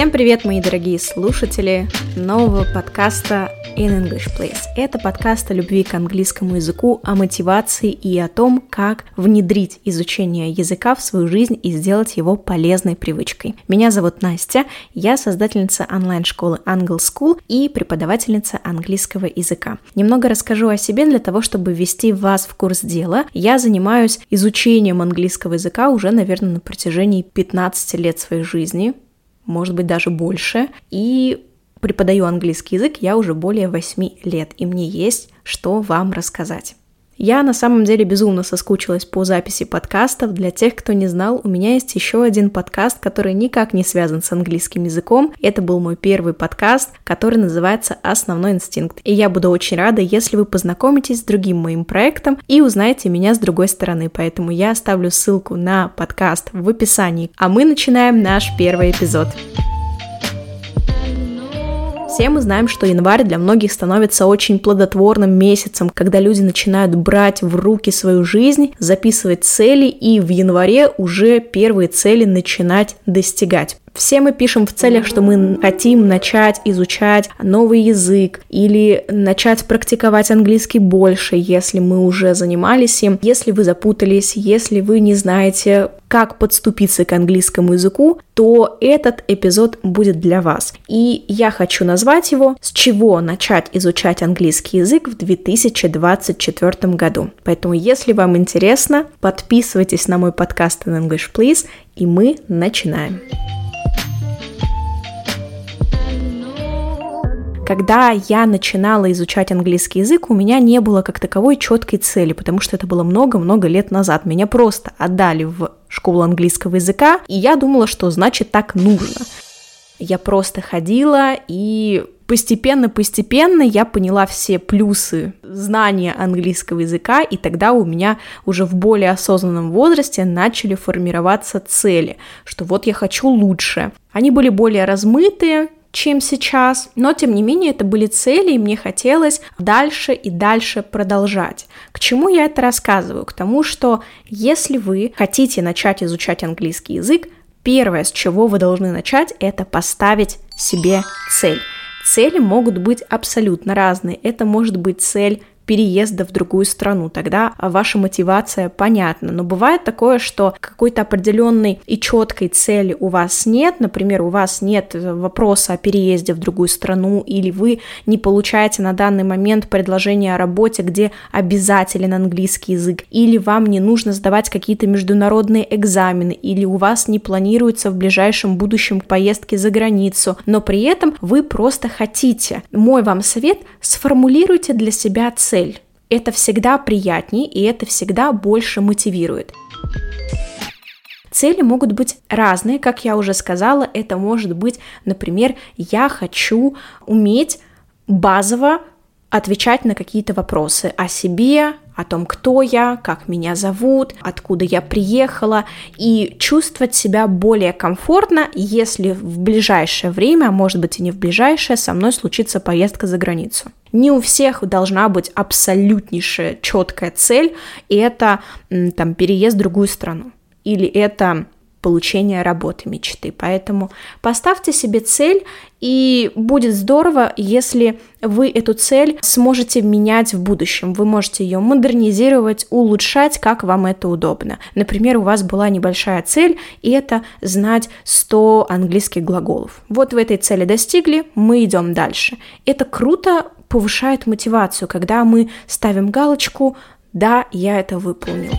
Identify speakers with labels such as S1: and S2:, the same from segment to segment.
S1: Всем привет, мои дорогие слушатели нового подкаста In English Place. Это подкаст о любви к английскому языку, о мотивации и о том, как внедрить изучение языка в свою жизнь и сделать его полезной привычкой. Меня зовут Настя, я создательница онлайн-школы Angle School и преподавательница английского языка. Немного расскажу о себе для того, чтобы ввести вас в курс дела. Я занимаюсь изучением английского языка уже, наверное, на протяжении 15 лет своей жизни может быть даже больше. И преподаю английский язык я уже более 8 лет, и мне есть что вам рассказать. Я на самом деле безумно соскучилась по записи подкастов. Для тех, кто не знал, у меня есть еще один подкаст, который никак не связан с английским языком. Это был мой первый подкаст, который называется «Основной инстинкт». И я буду очень рада, если вы познакомитесь с другим моим проектом и узнаете меня с другой стороны. Поэтому я оставлю ссылку на подкаст в описании. А мы начинаем наш первый эпизод. Все мы знаем, что январь для многих становится очень плодотворным месяцем, когда люди начинают брать в руки свою жизнь, записывать цели и в январе уже первые цели начинать достигать. Все мы пишем в целях, что мы хотим начать изучать новый язык или начать практиковать английский больше, если мы уже занимались им. Если вы запутались, если вы не знаете, как подступиться к английскому языку, то этот эпизод будет для вас. И я хочу назвать его «С чего начать изучать английский язык в 2024 году». Поэтому, если вам интересно, подписывайтесь на мой подкаст in English Please, и мы начинаем. Когда я начинала изучать английский язык, у меня не было как таковой четкой цели, потому что это было много-много лет назад. Меня просто отдали в школу английского языка, и я думала, что значит так нужно. Я просто ходила и постепенно-постепенно я поняла все плюсы знания английского языка, и тогда у меня уже в более осознанном возрасте начали формироваться цели, что вот я хочу лучше. Они были более размытые, чем сейчас, но тем не менее это были цели, и мне хотелось дальше и дальше продолжать. К чему я это рассказываю? К тому, что если вы хотите начать изучать английский язык, первое, с чего вы должны начать, это поставить себе цель. Цели могут быть абсолютно разные. Это может быть цель переезда в другую страну, тогда ваша мотивация понятна. Но бывает такое, что какой-то определенной и четкой цели у вас нет, например, у вас нет вопроса о переезде в другую страну, или вы не получаете на данный момент предложение о работе, где обязателен английский язык, или вам не нужно сдавать какие-то международные экзамены, или у вас не планируется в ближайшем будущем поездки за границу, но при этом вы просто хотите. Мой вам совет – сформулируйте для себя цель цель. Это всегда приятнее и это всегда больше мотивирует. Цели могут быть разные, как я уже сказала, это может быть, например, я хочу уметь базово отвечать на какие-то вопросы о себе, о том, кто я, как меня зовут, откуда я приехала, и чувствовать себя более комфортно, если в ближайшее время, а может быть и не в ближайшее, со мной случится поездка за границу. Не у всех должна быть абсолютнейшая четкая цель, и это там переезд в другую страну. Или это получения работы мечты. Поэтому поставьте себе цель, и будет здорово, если вы эту цель сможете менять в будущем. Вы можете ее модернизировать, улучшать, как вам это удобно. Например, у вас была небольшая цель, и это знать 100 английских глаголов. Вот вы этой цели достигли, мы идем дальше. Это круто повышает мотивацию, когда мы ставим галочку «Да, я это выполнил».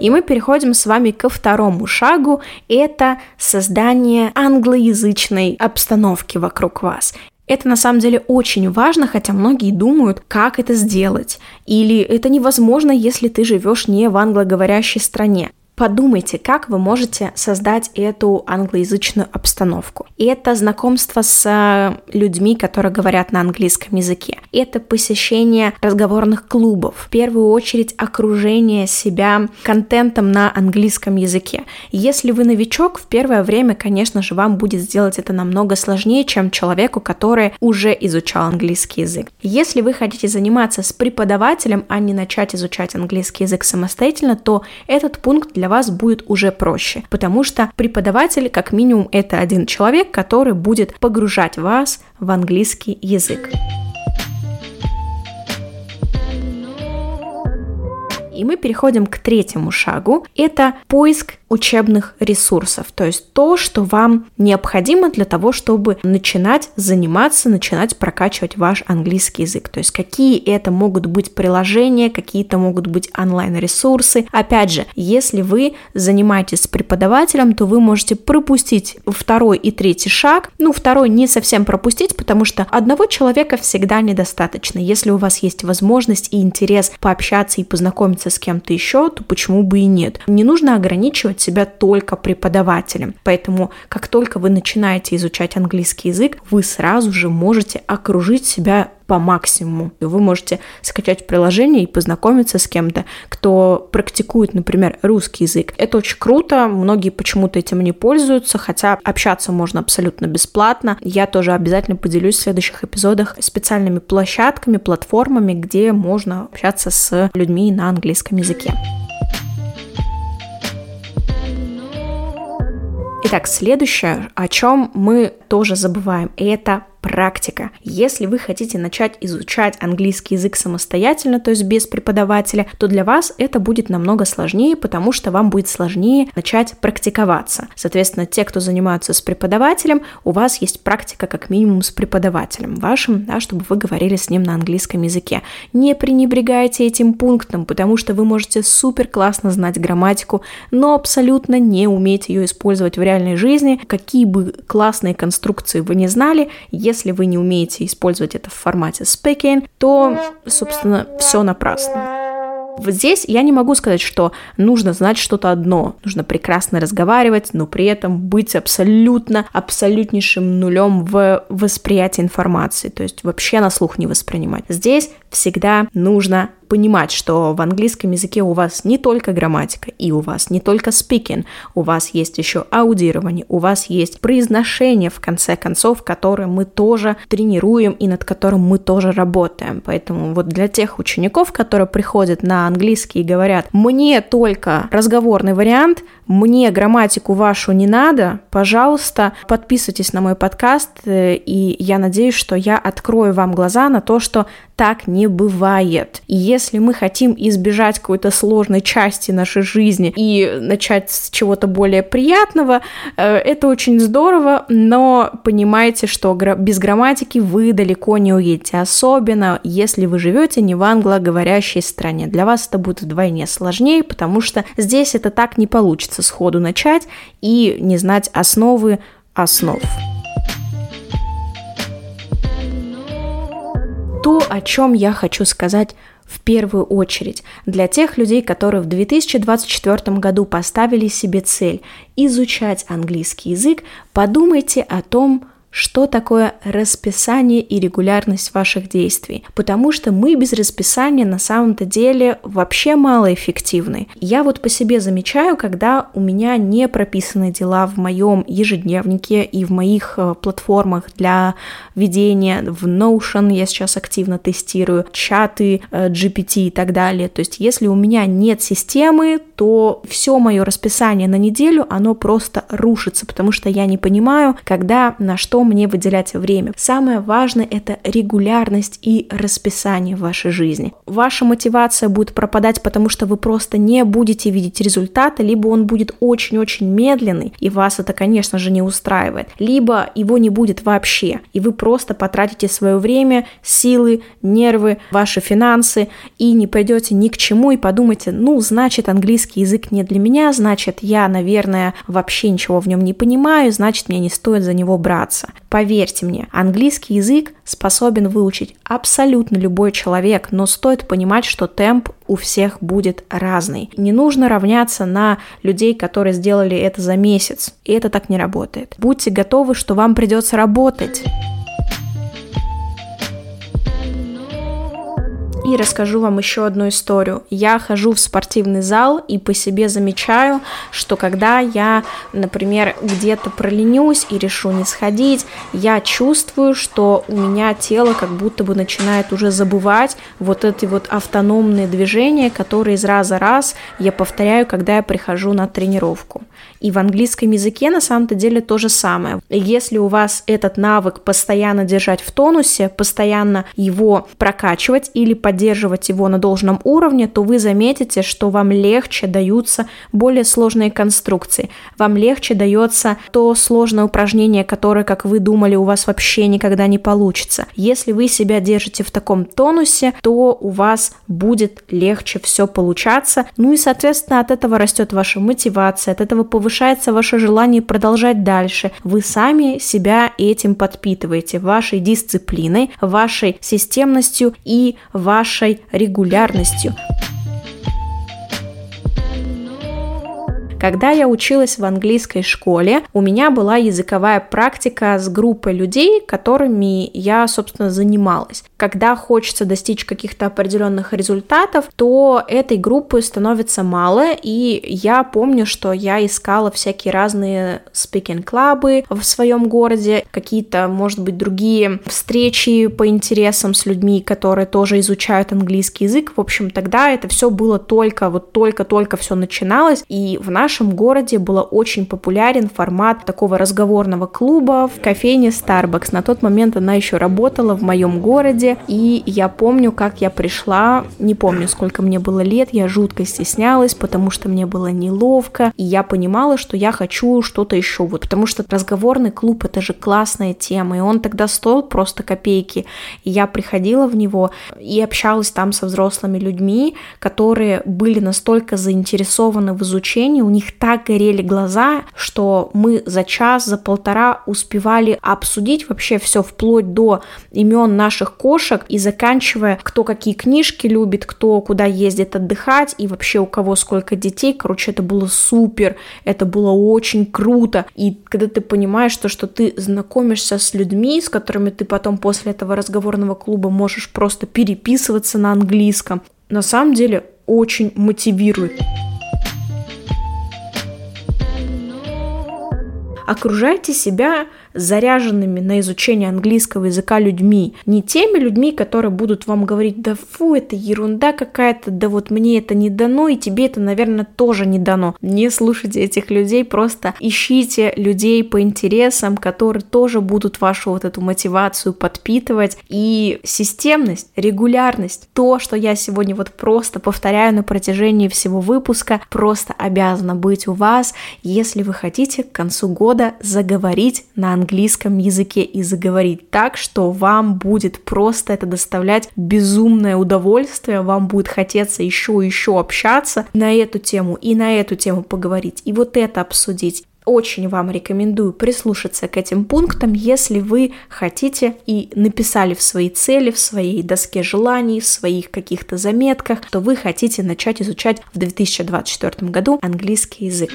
S1: И мы переходим с вами ко второму шагу. Это создание англоязычной обстановки вокруг вас. Это на самом деле очень важно, хотя многие думают, как это сделать. Или это невозможно, если ты живешь не в англоговорящей стране. Подумайте, как вы можете создать эту англоязычную обстановку. И это знакомство с э, людьми, которые говорят на английском языке. Это посещение разговорных клубов. В первую очередь окружение себя контентом на английском языке. Если вы новичок, в первое время, конечно же, вам будет сделать это намного сложнее, чем человеку, который уже изучал английский язык. Если вы хотите заниматься с преподавателем, а не начать изучать английский язык самостоятельно, то этот пункт для для вас будет уже проще, потому что преподаватель, как минимум, это один человек, который будет погружать вас в английский язык. И мы переходим к третьему шагу. Это поиск учебных ресурсов, то есть то, что вам необходимо для того, чтобы начинать заниматься, начинать прокачивать ваш английский язык. То есть какие это могут быть приложения, какие-то могут быть онлайн-ресурсы. Опять же, если вы занимаетесь с преподавателем, то вы можете пропустить второй и третий шаг. Ну, второй не совсем пропустить, потому что одного человека всегда недостаточно. Если у вас есть возможность и интерес пообщаться и познакомиться познакомиться с кем-то еще, то почему бы и нет? Не нужно ограничивать себя только преподавателем. Поэтому, как только вы начинаете изучать английский язык, вы сразу же можете окружить себя по максимуму. Вы можете скачать приложение и познакомиться с кем-то, кто практикует, например, русский язык. Это очень круто, многие почему-то этим не пользуются, хотя общаться можно абсолютно бесплатно. Я тоже обязательно поделюсь в следующих эпизодах специальными площадками, платформами, где можно общаться с людьми на английском языке. Итак, следующее, о чем мы тоже забываем, это практика. Если вы хотите начать изучать английский язык самостоятельно, то есть без преподавателя, то для вас это будет намного сложнее, потому что вам будет сложнее начать практиковаться. Соответственно, те, кто занимаются с преподавателем, у вас есть практика как минимум с преподавателем вашим, да, чтобы вы говорили с ним на английском языке. Не пренебрегайте этим пунктом, потому что вы можете супер классно знать грамматику, но абсолютно не уметь ее использовать в реальной жизни. Какие бы классные конструкции вы не знали, если если вы не умеете использовать это в формате speaking, то, собственно, все напрасно. Вот здесь я не могу сказать, что нужно знать что-то одно. Нужно прекрасно разговаривать, но при этом быть абсолютно, абсолютнейшим нулем в восприятии информации. То есть вообще на слух не воспринимать. Здесь всегда нужно понимать, что в английском языке у вас не только грамматика, и у вас не только speaking, у вас есть еще аудирование, у вас есть произношение, в конце концов, которое мы тоже тренируем и над которым мы тоже работаем. Поэтому вот для тех учеников, которые приходят на английский и говорят, мне только разговорный вариант, мне грамматику вашу не надо, пожалуйста, подписывайтесь на мой подкаст, э, и я надеюсь, что я открою вам глаза на то, что так не бывает. И если мы хотим избежать какой-то сложной части нашей жизни и начать с чего-то более приятного, э, это очень здорово, но понимайте, что без грамматики вы далеко не уедете, особенно если вы живете не в англоговорящей стране. Для вас это будет вдвойне сложнее, потому что здесь это так не получится сходу начать и не знать основы основ. то, о чем я хочу сказать в первую очередь для тех людей, которые в 2024 году поставили себе цель изучать английский язык, подумайте о том, что такое расписание и регулярность ваших действий, потому что мы без расписания на самом-то деле вообще малоэффективны. Я вот по себе замечаю, когда у меня не прописаны дела в моем ежедневнике и в моих э, платформах для ведения, в Notion я сейчас активно тестирую, чаты э, GPT и так далее. То есть если у меня нет системы, то все мое расписание на неделю, оно просто рушится, потому что я не понимаю, когда на что мне выделять время. Самое важное – это регулярность и расписание в вашей жизни. Ваша мотивация будет пропадать, потому что вы просто не будете видеть результата, либо он будет очень-очень медленный, и вас это, конечно же, не устраивает, либо его не будет вообще, и вы просто потратите свое время, силы, нервы, ваши финансы, и не пойдете ни к чему, и подумайте, ну, значит, английский язык не для меня, значит, я, наверное, вообще ничего в нем не понимаю, значит, мне не стоит за него браться. Поверьте мне, английский язык способен выучить абсолютно любой человек, но стоит понимать, что темп у всех будет разный. Не нужно равняться на людей, которые сделали это за месяц, и это так не работает. Будьте готовы, что вам придется работать. И расскажу вам еще одну историю. Я хожу в спортивный зал и по себе замечаю, что когда я, например, где-то проленюсь и решу не сходить, я чувствую, что у меня тело как будто бы начинает уже забывать вот эти вот автономные движения, которые из раза в раз я повторяю, когда я прихожу на тренировку. И в английском языке на самом-то деле то же самое. Если у вас этот навык постоянно держать в тонусе, постоянно его прокачивать или поддерживать его на должном уровне, то вы заметите, что вам легче даются более сложные конструкции. Вам легче дается то сложное упражнение, которое, как вы думали, у вас вообще никогда не получится. Если вы себя держите в таком тонусе, то у вас будет легче все получаться. Ну и, соответственно, от этого растет ваша мотивация, от этого повышается ваше желание продолжать дальше. Вы сами себя этим подпитываете, вашей дисциплиной, вашей системностью и вашей регулярностью. Когда я училась в английской школе, у меня была языковая практика с группой людей, которыми я, собственно, занималась. Когда хочется достичь каких-то определенных результатов, то этой группы становится мало, и я помню, что я искала всякие разные speaking-клабы в своем городе, какие-то, может быть, другие встречи по интересам с людьми, которые тоже изучают английский язык. В общем, тогда это все было только, вот только-только все начиналось, и в нашем нашем городе был очень популярен формат такого разговорного клуба в кофейне Starbucks. На тот момент она еще работала в моем городе, и я помню, как я пришла, не помню, сколько мне было лет, я жутко стеснялась, потому что мне было неловко, и я понимала, что я хочу что-то еще, вот, потому что разговорный клуб это же классная тема, и он тогда стоил просто копейки, и я приходила в него и общалась там со взрослыми людьми, которые были настолько заинтересованы в изучении, у них них так горели глаза, что мы за час, за полтора успевали обсудить вообще все вплоть до имен наших кошек и заканчивая, кто какие книжки любит, кто куда ездит отдыхать и вообще у кого сколько детей. Короче, это было супер, это было очень круто. И когда ты понимаешь то, что ты знакомишься с людьми, с которыми ты потом после этого разговорного клуба можешь просто переписываться на английском, на самом деле очень мотивирует. Окружайте себя заряженными на изучение английского языка людьми. Не теми людьми, которые будут вам говорить, да фу, это ерунда какая-то, да вот мне это не дано, и тебе это, наверное, тоже не дано. Не слушайте этих людей, просто ищите людей по интересам, которые тоже будут вашу вот эту мотивацию подпитывать. И системность, регулярность, то, что я сегодня вот просто повторяю на протяжении всего выпуска, просто обязано быть у вас, если вы хотите к концу года заговорить на английском английском языке и заговорить так, что вам будет просто это доставлять безумное удовольствие, вам будет хотеться еще и еще общаться на эту тему и на эту тему поговорить, и вот это обсудить очень вам рекомендую прислушаться к этим пунктам, если вы хотите и написали в свои цели, в своей доске желаний, в своих каких-то заметках, то вы хотите начать изучать в 2024 году английский язык.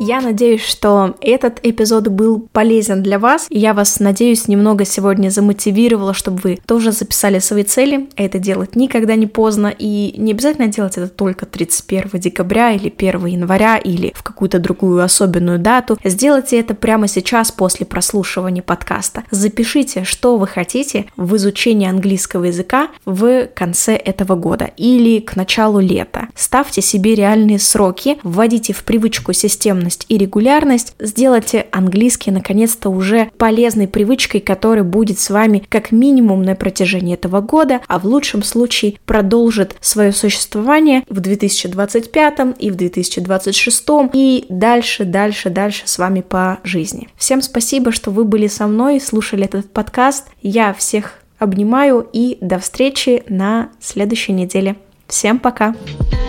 S1: Я надеюсь, что этот эпизод был полезен для вас. Я вас, надеюсь, немного сегодня замотивировала, чтобы вы тоже записали свои цели. Это делать никогда не поздно. И не обязательно делать это только 31 декабря или 1 января или в какую-то другую особенную дату. Сделайте это прямо сейчас после прослушивания подкаста. Запишите, что вы хотите в изучении английского языка в конце этого года или к началу лета. Ставьте себе реальные сроки, вводите в привычку системность системность и регулярность, сделайте английский наконец-то уже полезной привычкой, которая будет с вами как минимум на протяжении этого года, а в лучшем случае продолжит свое существование в 2025 и в 2026 и дальше, дальше, дальше с вами по жизни. Всем спасибо, что вы были со мной слушали этот подкаст. Я всех обнимаю и до встречи на следующей неделе. Всем пока! Пока.